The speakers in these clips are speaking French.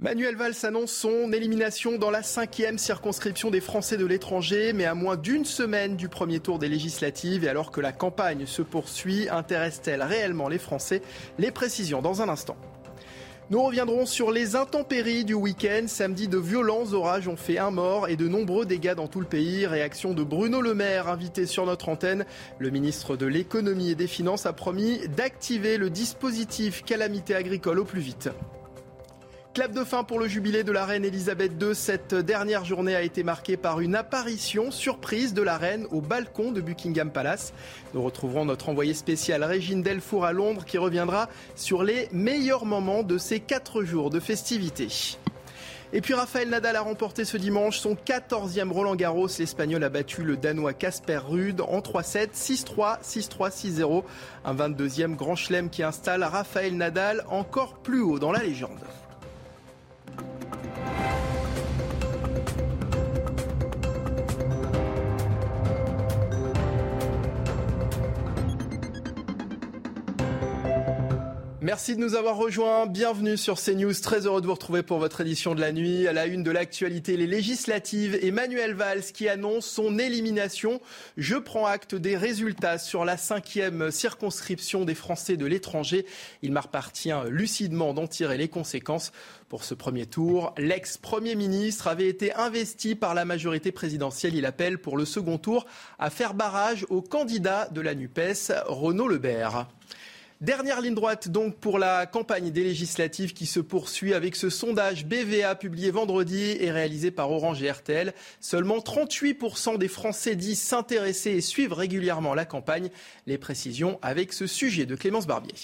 Manuel Valls annonce son élimination dans la cinquième circonscription des Français de l'étranger, mais à moins d'une semaine du premier tour des législatives et alors que la campagne se poursuit, intéresse-t-elle réellement les Français? Les précisions dans un instant. Nous reviendrons sur les intempéries du week-end. Samedi, de violents orages ont fait un mort et de nombreux dégâts dans tout le pays. Réaction de Bruno Le Maire, invité sur notre antenne. Le ministre de l'économie et des finances a promis d'activer le dispositif calamité agricole au plus vite. Clap de fin pour le jubilé de la reine Elisabeth II. Cette dernière journée a été marquée par une apparition surprise de la reine au balcon de Buckingham Palace. Nous retrouverons notre envoyé spécial Régine Delfour à Londres qui reviendra sur les meilleurs moments de ces quatre jours de festivités. Et puis Raphaël Nadal a remporté ce dimanche son 14e Roland Garros. L'Espagnol a battu le Danois Casper Ruud en 3-7, 6-3, 6-3, 6-0. Un 22e grand chelem qui installe Raphaël Nadal encore plus haut dans la légende. Merci de nous avoir rejoints. Bienvenue sur CNews. Très heureux de vous retrouver pour votre édition de la nuit. À la une de l'actualité, les législatives. Emmanuel Valls qui annonce son élimination. Je prends acte des résultats sur la cinquième circonscription des Français de l'étranger. Il m'appartient lucidement d'en tirer les conséquences. Pour ce premier tour, l'ex-premier ministre avait été investi par la majorité présidentielle. Il appelle pour le second tour à faire barrage au candidat de la NUPES, Renaud Lebert. Dernière ligne droite donc pour la campagne des législatives qui se poursuit avec ce sondage BVA publié vendredi et réalisé par Orange et RTL. Seulement 38% des Français disent s'intéresser et suivre régulièrement la campagne. Les précisions avec ce sujet de Clémence Barbier.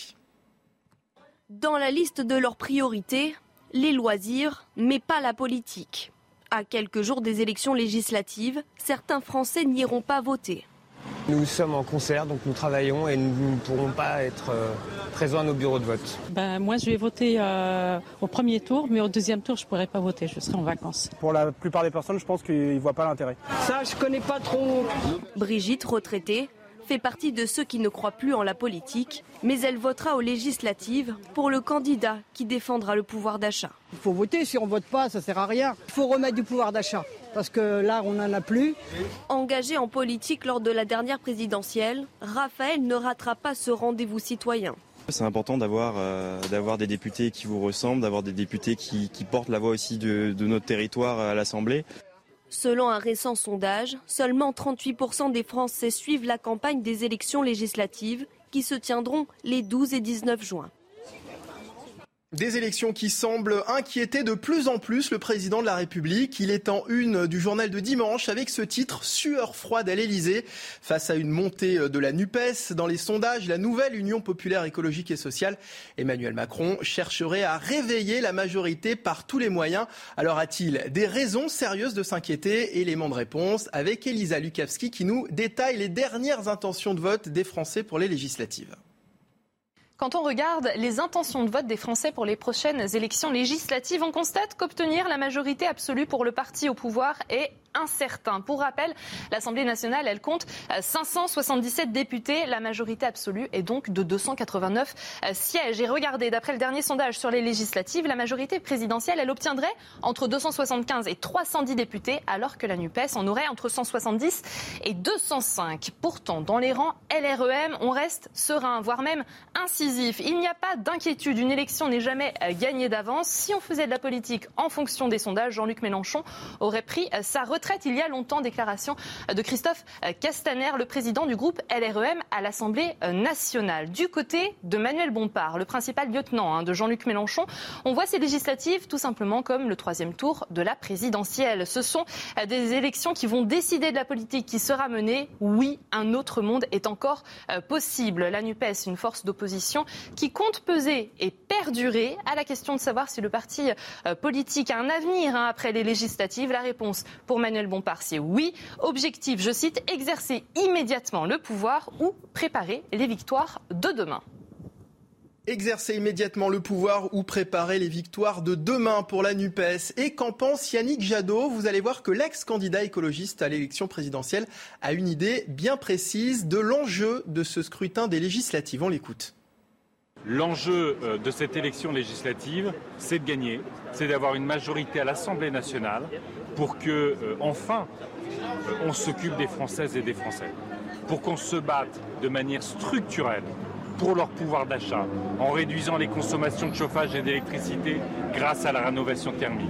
Dans la liste de leurs priorités, les loisirs, mais pas la politique. À quelques jours des élections législatives, certains Français n'iront pas voter. Nous sommes en concert, donc nous travaillons et nous ne pourrons pas être euh, présents à nos bureaux de vote. Ben, moi, je vais voter euh, au premier tour, mais au deuxième tour, je ne pourrai pas voter, je serai en vacances. Pour la plupart des personnes, je pense qu'ils ne voient pas l'intérêt. Ça, je connais pas trop. Brigitte, retraitée, fait partie de ceux qui ne croient plus en la politique, mais elle votera aux législatives pour le candidat qui défendra le pouvoir d'achat. Il faut voter, si on vote pas, ça sert à rien. Il faut remettre du pouvoir d'achat, parce que là, on n'en a plus. Engagé en politique lors de la dernière présidentielle, Raphaël ne ratera pas ce rendez-vous citoyen. C'est important d'avoir euh, d'avoir des députés qui vous ressemblent, d'avoir des députés qui, qui portent la voix aussi de, de notre territoire à l'Assemblée. Selon un récent sondage, seulement 38% des Français suivent la campagne des élections législatives qui se tiendront les 12 et 19 juin. Des élections qui semblent inquiéter de plus en plus le président de la République. Il est en une du journal de dimanche avec ce titre Sueur froide à l'Elysée. Face à une montée de la NUPES dans les sondages, la nouvelle Union populaire écologique et sociale, Emmanuel Macron chercherait à réveiller la majorité par tous les moyens. Alors a-t-il des raisons sérieuses de s'inquiéter? Élément de réponse avec Elisa Lukavski qui nous détaille les dernières intentions de vote des Français pour les législatives. Quand on regarde les intentions de vote des Français pour les prochaines élections législatives, on constate qu'obtenir la majorité absolue pour le parti au pouvoir est Pour rappel, l'Assemblée nationale, elle compte 577 députés. La majorité absolue est donc de 289 sièges. Et regardez, d'après le dernier sondage sur les législatives, la majorité présidentielle, elle obtiendrait entre 275 et 310 députés, alors que la NUPES en aurait entre 170 et 205. Pourtant, dans les rangs LREM, on reste serein, voire même incisif. Il n'y a pas d'inquiétude. Une élection n'est jamais gagnée d'avance. Si on faisait de la politique en fonction des sondages, Jean-Luc Mélenchon aurait pris sa retraite il y a longtemps. Déclaration de Christophe Castaner, le président du groupe LREM à l'Assemblée nationale. Du côté de Manuel Bompard, le principal lieutenant hein, de Jean-Luc Mélenchon, on voit ces législatives tout simplement comme le troisième tour de la présidentielle. Ce sont des élections qui vont décider de la politique qui sera menée. Oui, un autre monde est encore euh, possible. La NUPES, une force d'opposition qui compte peser et perdurer à la question de savoir si le parti euh, politique a un avenir hein, après les législatives. La réponse pour Manuel Bompard, c'est oui. Objectif, je cite, exercer immédiatement le pouvoir ou préparer les victoires de demain. Exercer immédiatement le pouvoir ou préparer les victoires de demain pour la NUPES. Et qu'en pense Yannick Jadot? Vous allez voir que l'ex-candidat écologiste à l'élection présidentielle a une idée bien précise de l'enjeu de ce scrutin des législatives. On l'écoute. L'enjeu euh, de cette élection législative, c'est de gagner, c'est d'avoir une majorité à l'Assemblée nationale pour que, euh, enfin, euh, on s'occupe des Françaises et des Français, pour qu'on se batte de manière structurelle pour leur pouvoir d'achat, en réduisant les consommations de chauffage et d'électricité grâce à la rénovation thermique,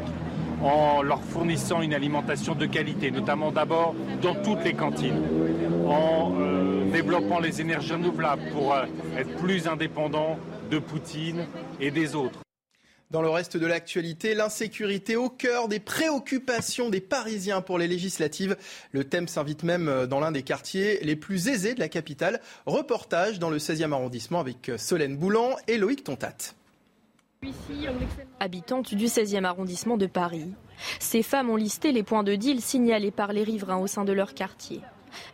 en leur fournissant une alimentation de qualité, notamment d'abord dans toutes les cantines, en développant les énergies renouvelables pour être plus indépendants de Poutine et des autres. Dans le reste de l'actualité, l'insécurité au cœur des préoccupations des Parisiens pour les législatives. Le thème s'invite même dans l'un des quartiers les plus aisés de la capitale. Reportage dans le 16e arrondissement avec Solène Boulan et Loïc Tontat. Habitantes du 16e arrondissement de Paris, ces femmes ont listé les points de deal signalés par les riverains au sein de leur quartier.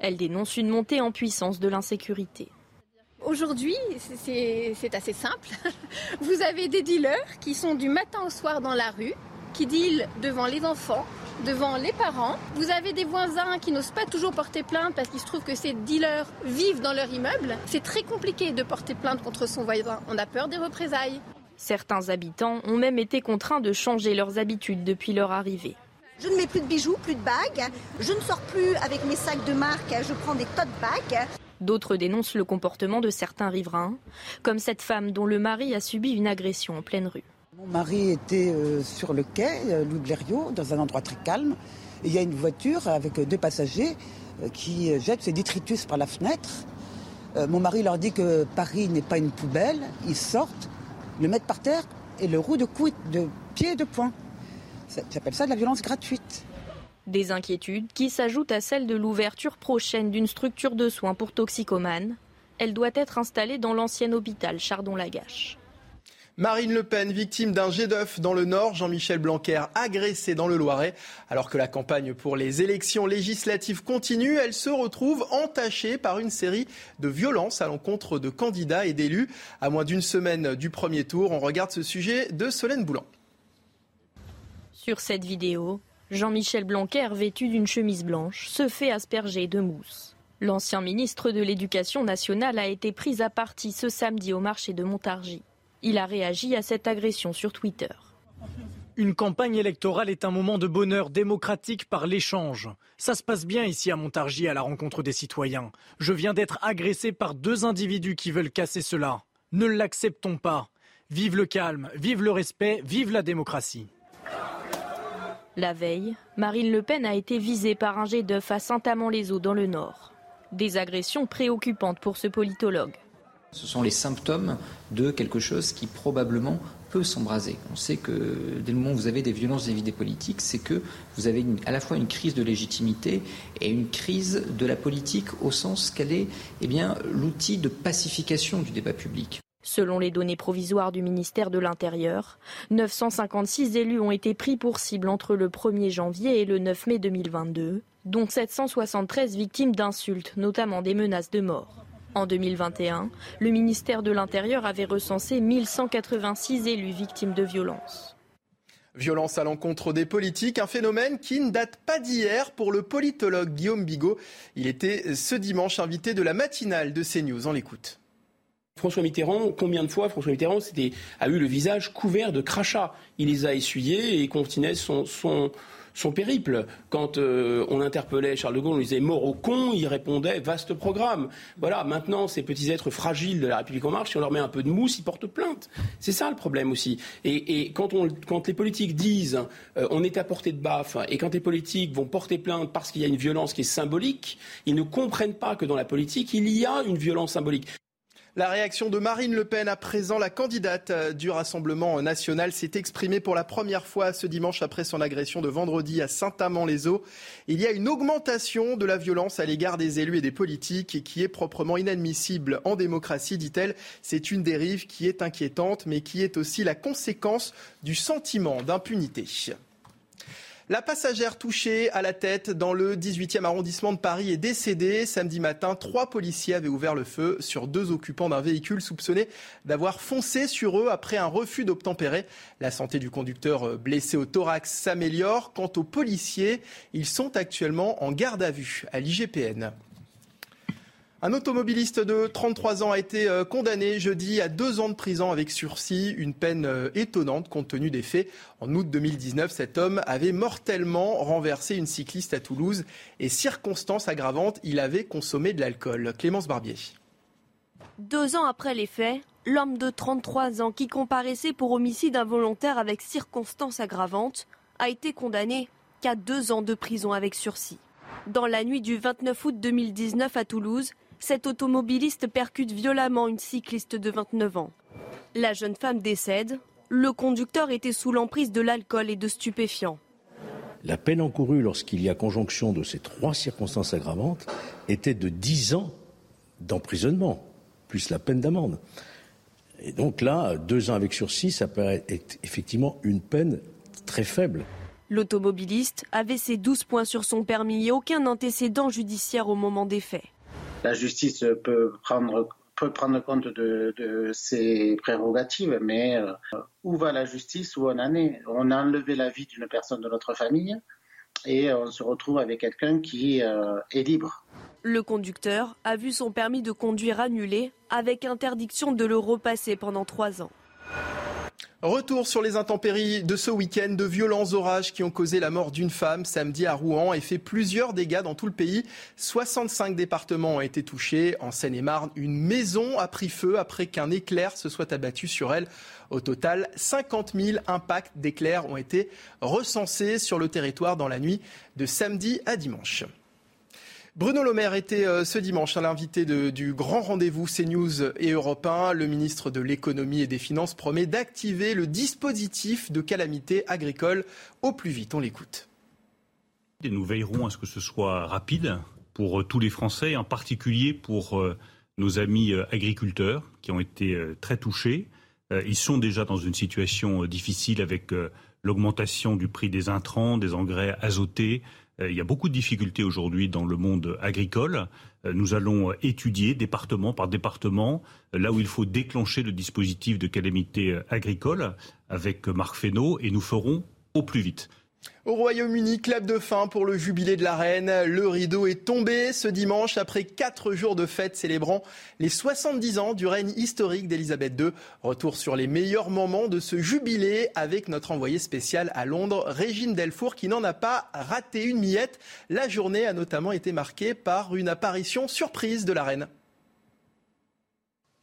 Elles dénoncent une montée en puissance de l'insécurité. Aujourd'hui, c'est assez simple. Vous avez des dealers qui sont du matin au soir dans la rue, qui dealent devant les enfants, devant les parents. Vous avez des voisins qui n'osent pas toujours porter plainte parce qu'il se trouve que ces dealers vivent dans leur immeuble. C'est très compliqué de porter plainte contre son voisin. On a peur des représailles. Certains habitants ont même été contraints de changer leurs habitudes depuis leur arrivée. Je ne mets plus de bijoux, plus de bagues. Je ne sors plus avec mes sacs de marque. Je prends des tote bags. D'autres dénoncent le comportement de certains riverains, comme cette femme dont le mari a subi une agression en pleine rue. Mon mari était euh, sur le quai, euh, Louis Blériot, dans un endroit très calme. il y a une voiture avec deux passagers euh, qui jettent ses détritus par la fenêtre. Mon mari leur dit que Paris n'est pas une poubelle. Ils sortent, le mettent par terre et le roue de, coude, de pied et de poing. J'appelle ça de la violence gratuite. Des inquiétudes qui s'ajoutent à celles de l'ouverture prochaine d'une structure de soins pour toxicomanes. Elle doit être installée dans l'ancien hôpital Chardon-Lagache. Marine Le Pen, victime d'un jet d'œuf dans le Nord, Jean-Michel Blanquer agressé dans le Loiret. Alors que la campagne pour les élections législatives continue, elle se retrouve entachée par une série de violences à l'encontre de candidats et d'élus. À moins d'une semaine du premier tour, on regarde ce sujet de Solène Boulan. Sur cette vidéo, Jean-Michel Blanquer, vêtu d'une chemise blanche, se fait asperger de mousse. L'ancien ministre de l'Éducation nationale a été pris à partie ce samedi au marché de Montargis. Il a réagi à cette agression sur Twitter. Une campagne électorale est un moment de bonheur démocratique par l'échange. Ça se passe bien ici à Montargis à la rencontre des citoyens. Je viens d'être agressé par deux individus qui veulent casser cela. Ne l'acceptons pas. Vive le calme, vive le respect, vive la démocratie. La veille, Marine Le Pen a été visée par un jet d'œuf à Saint-Amand-les-Eaux dans le Nord. Des agressions préoccupantes pour ce politologue. Ce sont les symptômes de quelque chose qui probablement peut s'embraser. On sait que dès le moment où vous avez des violences des politiques, c'est que vous avez à la fois une crise de légitimité et une crise de la politique au sens qu'elle est eh l'outil de pacification du débat public. Selon les données provisoires du ministère de l'Intérieur, 956 élus ont été pris pour cible entre le 1er janvier et le 9 mai 2022, dont 773 victimes d'insultes, notamment des menaces de mort. En 2021, le ministère de l'Intérieur avait recensé 1186 élus victimes de violences. Violence à l'encontre des politiques, un phénomène qui ne date pas d'hier pour le politologue Guillaume Bigot. Il était ce dimanche invité de la matinale de CNews. On l'écoute. François Mitterrand, combien de fois François Mitterrand a eu le visage couvert de crachats Il les a essuyés et continuait son, son, périple. Quand euh, on interpellait Charles de Gaulle, on lui disait mort au con, il répondait vaste programme. Voilà, maintenant, ces petits êtres fragiles de la République en marche, si on leur met un peu de mousse, ils portent plainte. C'est ça le problème aussi. Et, quand, les politiques disent euh, on est à portée de baffe, et quand les politiques vont porter plainte parce qu'il y a une violence qui est symbolique, ils ne comprennent pas que dans la politique, il y a une violence symbolique. La réaction de Marine Le Pen à présent, la candidate euh, du Rassemblement national s'est exprimée pour la première fois ce dimanche après son agression de vendredi à Saint-Amand-les-Eaux. Il y a une augmentation de la violence à l'égard des élus et des politiques qui est proprement inadmissible en démocratie, dit-elle. C'est une dérive qui est inquiétante mais qui est aussi la conséquence du sentiment d'impunité. La passagère touchée à la tête dans le 18e arrondissement de Paris est décédée. Samedi matin, trois policiers avaient ouvert le feu sur deux occupants d'un véhicule soupçonné d'avoir foncé sur eux après un refus d'obtempérer. La santé du conducteur blessé au thorax s'améliore. Quant aux policiers, ils sont actuellement en garde à vue à l'IGPN. Un automobiliste de 33 ans a été euh, condamné jeudi à deux ans de prison avec sursis, une peine euh, étonnante compte tenu des faits. En août 2019, cet homme avait mortellement renversé une cycliste à Toulouse et, circonstance aggravante, il avait consommé de l'alcool. Clémence Barbier. Deux ans après les faits, l'homme de 33 ans qui comparaissait pour homicide involontaire avec circonstance aggravante a été condamné qu'à deux ans de prison avec sursis. Dans la nuit du 29 août 2019 à Toulouse, cet automobiliste percute violemment une cycliste de 29 ans. La jeune femme décède. Le conducteur était sous l'emprise de l'alcool et de stupéfiants. La peine encourue lorsqu'il y a conjonction de ces trois circonstances aggravantes était de 10 ans d'emprisonnement, plus la peine d'amende. Et donc là, deux ans avec sursis, ça paraît être effectivement une peine très faible. L'automobiliste avait ses 12 points sur son permis et aucun antécédent judiciaire au moment des faits la justice peut prendre compte de, ses prérogatives, mais euh, où va la justice Où on en est? On a enlevé la vie d'une personne de notre famille et on se retrouve avec quelqu'un qui euh, est libre. Le conducteur a vu son permis de conduire annulé avec interdiction de le repasser pendant trois ans. Retour sur les intempéries de ce week-end, de violents orages qui ont causé la mort d'une femme samedi à Rouen et fait plusieurs dégâts dans tout le pays. 65 départements ont été touchés. En Seine-et-Marne, une maison a pris feu après qu'un éclair se soit abattu sur elle. Au total, 50 000 impacts d'éclairs ont été recensés sur le territoire dans la nuit de samedi à dimanche. Bruno Le Maire était euh, ce dimanche à l'invité du grand rendez-vous CNews et Europe 1. Le ministre de l'économie et des finances promet d'activer le dispositif de calamité agricole au plus vite. On l'écoute. nous veillerons à ce que ce soit rapide pour euh, tous les Français, en particulier pour euh, nos amis agriculteurs qui ont été très touchés. Ils sont déjà dans une situation difficile avec l'augmentation du prix des intrants, des engrais azotés, il y a beaucoup de difficultés aujourd'hui dans le monde agricole. Euh, nous allons étudier département par département euh, là où il faut déclencher le dispositif de calamité agricole avec Marc Fesneau et nous ferons au plus vite. Au Royaume-Uni, clap de fin pour le jubilé de la reine. Le rideau est tombé ce dimanche après quatre jours de fête célébrant les 70 ans du règne historique d'Elisabeth II. Retour sur les meilleurs moments de ce jubilé avec notre envoyé spécial à Londres, Régine Delfour, qui n'en a pas raté une miette. La journée a notamment été marquée par une apparition surprise de la reine.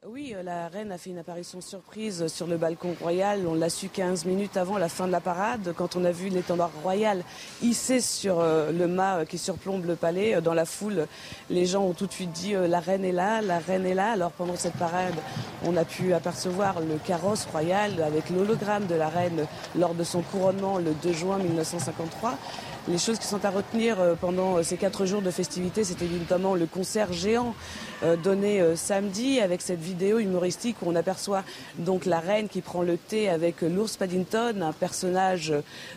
Oui, euh, la reine a fait une apparition surprise sur le balcon royal. On l'a su 15 minutes avant la fin de la parade, quand on a vu l'étendard royal hissé sur euh, le mât euh, qui surplombe le palais. Dans la foule, les gens ont tout de suite dit la reine est là, la reine est là. Alors pendant cette parade, on a pu apercevoir le carrosse royal avec l'hologramme de la reine lors de son couronnement le 2 juin 1953. Les choses qui sont à retenir euh, pendant euh, ces quatre jours de festivités, c'était notamment le concert géant euh, donné samedi avec cette vidéo humoristique où on aperçoit donc la reine qui prend le thé avec l'ours Paddington, un personnage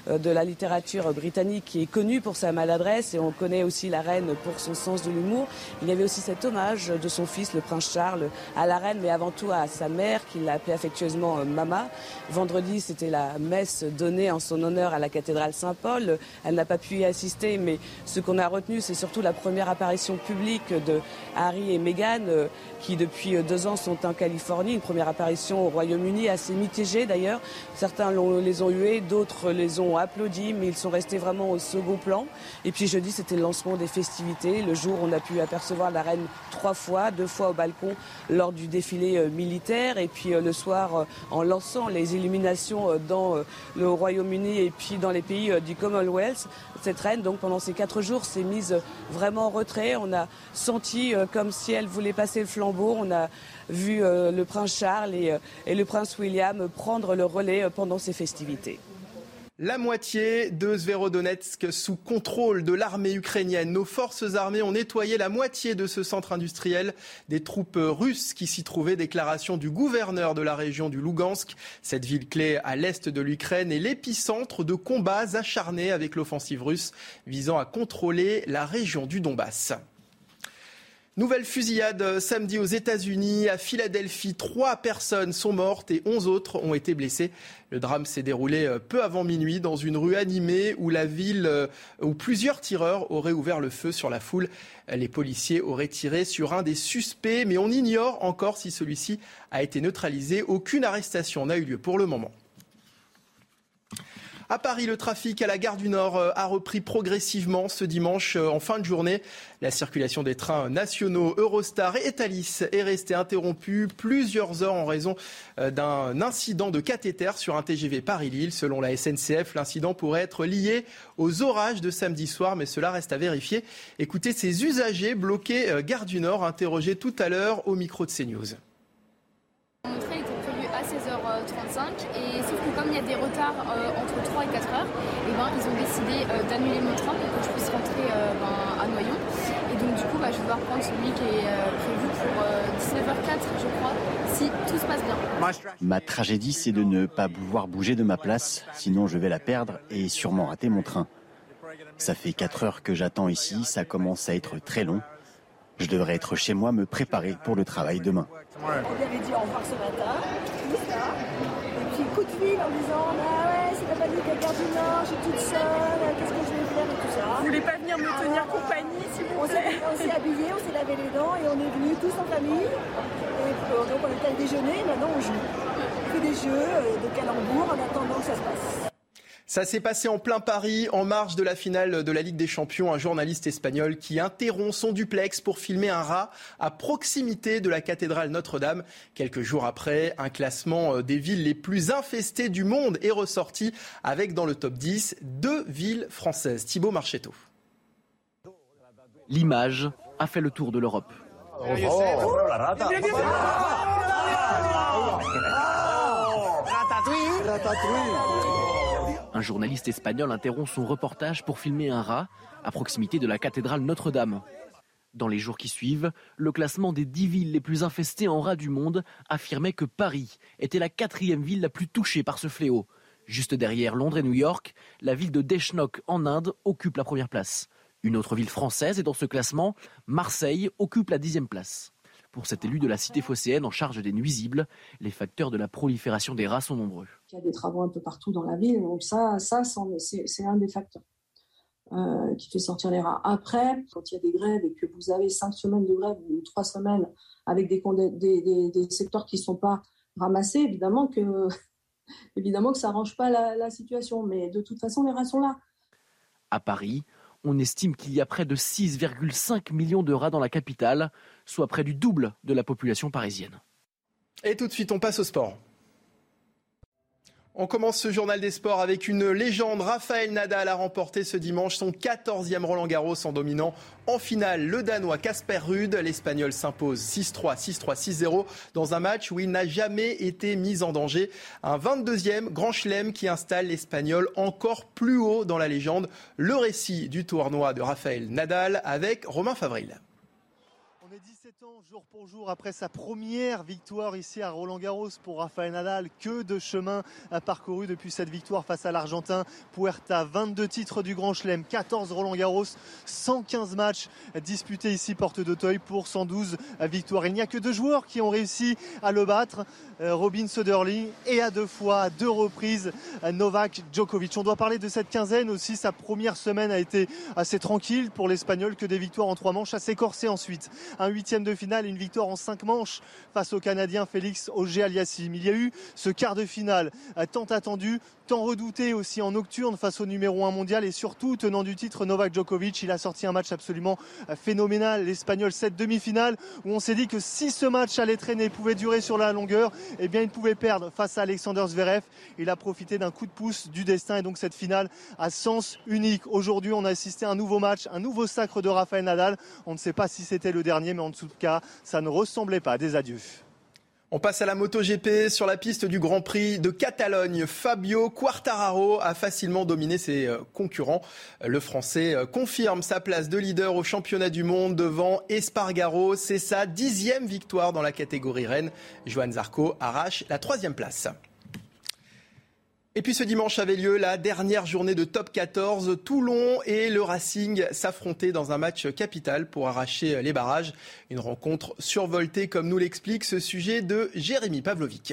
de la littérature britannique qui est connu pour sa maladresse et on connaît aussi la reine pour son sens de l'humour. Il y avait aussi cet hommage de son fils, le prince Charles, à la reine, mais avant tout à sa mère, qui l'appelait affectueusement Mama. Vendredi, c'était la messe donnée en son honneur à la cathédrale Saint-Paul. Elle n'a pas pas pu y assister, mais ce qu'on a retenu, c'est surtout la première apparition publique de Harry et Meghan, euh, qui depuis deux ans sont en Californie. Une première apparition au Royaume-Uni, assez mitigée d'ailleurs. Certains les ont hués, d'autres les ont applaudis, mais ils sont restés vraiment au second plan. Et puis jeudi, c'était le lancement des festivités. Le jour, on a pu apercevoir la reine trois fois, deux fois au balcon lors du défilé euh, militaire, et puis le soir en lançant les illuminations dans le Royaume-Uni et puis dans les pays du Commonwealth. Cette reine, donc pendant ces quatre jours, s'est mise vraiment en retrait. On a senti euh, comme si elle voulait passer le flambeau. On a vu euh, le prince Charles et, euh, et le prince William prendre le relais pendant ces festivités. La moitié de Sverodonetsk sous contrôle de l'armée ukrainienne. Nos forces armées ont nettoyé la moitié de ce centre industriel des troupes russes qui s'y trouvaient. Déclaration du gouverneur de la région du Lugansk. Cette ville clé à l'est de l'Ukraine est l'épicentre de combats acharnés avec l'offensive russe visant à contrôler la région du Donbass. Nouvelle fusillade euh, samedi aux États-Unis, à Philadelphie. Trois personnes sont mortes et onze autres ont été blessées. Le drame s'est déroulé euh, peu avant minuit dans une rue animée où la ville, euh, où plusieurs tireurs auraient ouvert le feu sur la foule. Les policiers auraient tiré sur un des suspects, mais on ignore encore si celui-ci a été neutralisé. Aucune arrestation n'a eu lieu pour le moment. À Paris, le trafic à la gare du Nord euh, a repris progressivement ce dimanche euh, en fin de journée. La circulation des trains nationaux Eurostar et Thalys est restée interrompue plusieurs heures en raison euh, d'un incident de cathéter sur un TGV Paris-Lille. Selon la SNCF, l'incident pourrait être lié aux orages de samedi soir, mais cela reste à vérifier. Écoutez ces usagers bloqués gare du Nord interrogés tout à l'heure au micro de CNews. Mon train était prévu à 16h35 et sauf que retards entre 3 et 4 heures, et ben, ils ont décidé euh, d'annuler mon train pour que je puisse rentrer euh, ben, à Noyon. Et donc du coup bah, je vais devoir prendre celui qui est euh, prévu pour 19h04 je crois, si tout se passe bien. Ma tragédie c'est de ne pas pouvoir bouger de ma place, sinon je vais la perdre et sûrement rater mon train. Ça fait 4 heures que j'attends ici, ça commence à être très long. Je devrais être chez moi me préparer pour le travail demain. On lui avait dit au revoir ce matin, tout ça. Et puis coup de fil en disant bah ouais, c'est la à Gare du Nord, je suis toute seule, qu'est-ce que je vais faire et tout ça. Vous voulez pas venir me tenir compagnie s'il vous plaît On s'est habillés, on s'est lavé les dents et on est venus tous en famille. Et donc on était à déjeuner, maintenant on joue. On fait des jeux de calembour en attendant que ça se passe. Ça s'est passé en plein Paris, en marge de la finale de la Ligue des Champions. Un journaliste espagnol qui interrompt son duplex pour filmer un rat à proximité de la cathédrale Notre-Dame. Quelques jours après, un classement euh, des villes les plus infestées du monde est ressorti avec dans le top 10 deux villes françaises. Thibaut Marchetto. L'image a fait le tour de l'Europe. Un journaliste espagnol interrompt son reportage pour filmer un rat à proximité de la cathédrale Notre-Dame. Dans les jours qui suivent, le classement des dix villes les plus infestées en rats du monde affirmait que Paris était la quatrième ville la plus touchée par ce fléau. Juste derrière Londres et New York, la ville de Deshnok en Inde occupe la première place. Une autre ville française est dans ce classement, Marseille occupe la dixième place. Pour cet élu de la cité phocéenne en charge des nuisibles, les facteurs de la prolifération des rats sont nombreux. Il y a des travaux un peu partout dans la ville, donc ça, ça c'est un des facteurs euh, qui fait sortir les rats. Après, quand il y a des grèves et que vous avez cinq semaines de grève ou trois semaines avec des, des, des, secteurs qui ne sont pas ramassés, évidemment que, évidemment que ça n'arrange pas la, la situation. Mais de toute façon, les rats sont là. À Paris, on estime qu'il y a près de 6,5 millions de rats dans la capitale, soit près du double de la population parisienne. Et tout de suite, on passe au sport. On commence ce journal des sports avec une légende. Raphaël Nadal a remporté ce dimanche son 14e Roland Garros en dominant en finale le Danois Casper Ruud. L'Espagnol s'impose 6-3, 6-3, 6-0 dans un match où il n'a jamais été mis en danger. Un 22e Grand Chelem qui installe l'Espagnol encore plus haut dans la légende. Le récit du tournoi de Raphaël Nadal avec Romain Favril. On est 17 temps, jour pour jour, après sa première victoire ici à Roland-Garros pour Rafael Nadal, que de chemin a parcouru depuis cette victoire face à l'Argentin. Puerta, 22 titres du Grand Chelem, 14 Roland-Garros, 115 matchs disputés ici porte d'Auteuil pour 112 victoires. Il n'y a que deux joueurs qui ont réussi à le battre, euh, Robin Söderling et à deux fois, à deux reprises, Novak Djokovic. On doit parler de cette quinzaine aussi. Sa première semaine a été assez tranquille pour l'Espagnol, que des victoires en trois manches, assez corsées ensuite. Un huitième de finale, une victoire en cinq manches face au Canadien Félix Auger-Aliassime. Il y a eu ce quart de finale euh, tant attendu, tant redouté aussi en nocturne face au numéro 1 mondial et surtout tenant du titre Novak Djokovic. Il a sorti un match absolument euh, phénoménal. L'Espagnol, cette demi-finale où on s'est dit que si ce match allait traîner, pouvait durer sur la longueur, eh bien il pouvait perdre face à Alexander Zverev. Il a profité d'un coup de pouce du destin et donc cette finale a sens unique. Aujourd'hui, on a assisté à un nouveau match, un nouveau sacre de Rafael Nadal. On ne sait pas si c'était le dernier, mais en tout cas, ça ne ressemblait pas à des adieux. On passe à la MotoGP sur la piste du Grand Prix de Catalogne. Fabio Quartararo a facilement dominé ses euh, concurrents. Le Français euh, confirme sa place de leader au championnat du monde devant Espargaro. C'est sa dixième victoire dans la catégorie Rennes. Johan Zarco arrache la troisième place. Et puis ce dimanche avait lieu la dernière journée de top 14. Toulon et le Racing s'affrontaient dans un match capital pour arracher les barrages. Une rencontre survoltée comme nous l'explique ce sujet de Jérémy Pavlovic.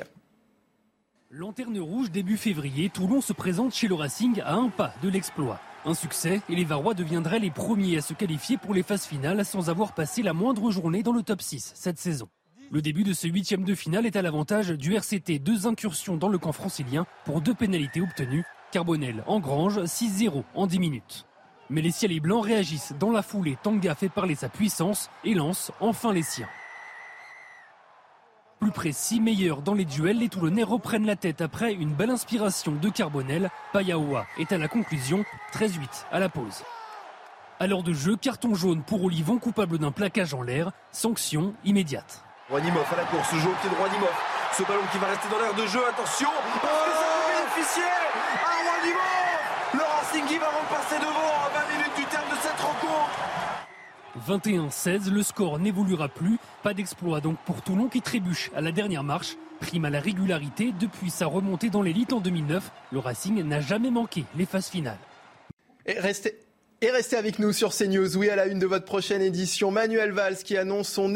Lanterne rouge début février, Toulon se présente chez le Racing à un pas de l'exploit. Un succès et les Varois deviendraient les premiers à se qualifier pour les phases finales sans avoir passé la moindre journée dans le top 6 cette saison. Le début de ce huitième de finale est à l'avantage du RCT. Deux incursions dans le camp francilien pour deux pénalités obtenues. Carbonel engrange 6-0 en 10 minutes. Mais les ciels et blancs réagissent dans la foulée. Tanga fait parler sa puissance et lance enfin les siens. Plus précis, meilleur dans les duels, les Toulonnais reprennent la tête après une belle inspiration de Carbonel. Payaoua est à la conclusion, 13-8 à la pause. À l'heure de jeu, carton jaune pour Olivon, coupable d'un plaquage en l'air, sanction immédiate. Roanimov à la course, jeu au pied de Roanimov. Ce ballon qui va rester dans l'air de jeu, attention Parce que ça peut bénéficier à Roanimov Le Racing qui va repasser devant à 20 minutes du terme de cette rencontre 21-16, le score n'évoluera plus. Pas d'exploit donc pour Toulon qui trébuche à la dernière marche. Prime à la régularité, depuis sa remontée dans l'élite en 2009, le Racing n'a jamais manqué les phases finales. Et restez, et restez avec nous sur CNews. Oui, à la une de votre prochaine édition, Manuel Valls qui annonce son